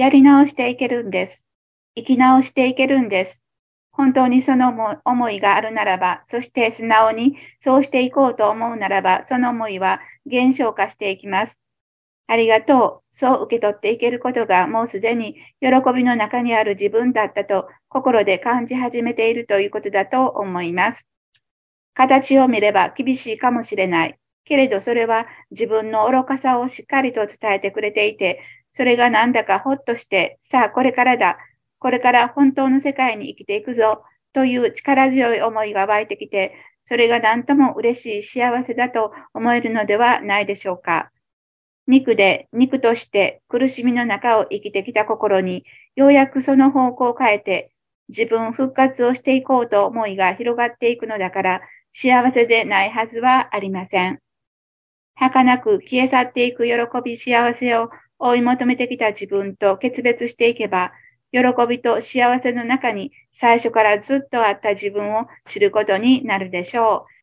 やり直していけるんです。生き直していけるんです。本当にその思いがあるならば、そして素直にそうしていこうと思うならば、その思いは減少化していきます。ありがとう。そう受け取っていけることがもうすでに喜びの中にある自分だったと心で感じ始めているということだと思います。形を見れば厳しいかもしれない。けれどそれは自分の愚かさをしっかりと伝えてくれていて、それがなんだかほっとして、さあこれからだ。これから本当の世界に生きていくぞ。という力強い思いが湧いてきて、それが何とも嬉しい幸せだと思えるのではないでしょうか。肉で肉として苦しみの中を生きてきた心に、ようやくその方向を変えて、自分復活をしていこうと思いが広がっていくのだから、幸せでないはずはありません。儚く消え去っていく喜び幸せを追い求めてきた自分と決別していけば、喜びと幸せの中に最初からずっとあった自分を知ることになるでしょう。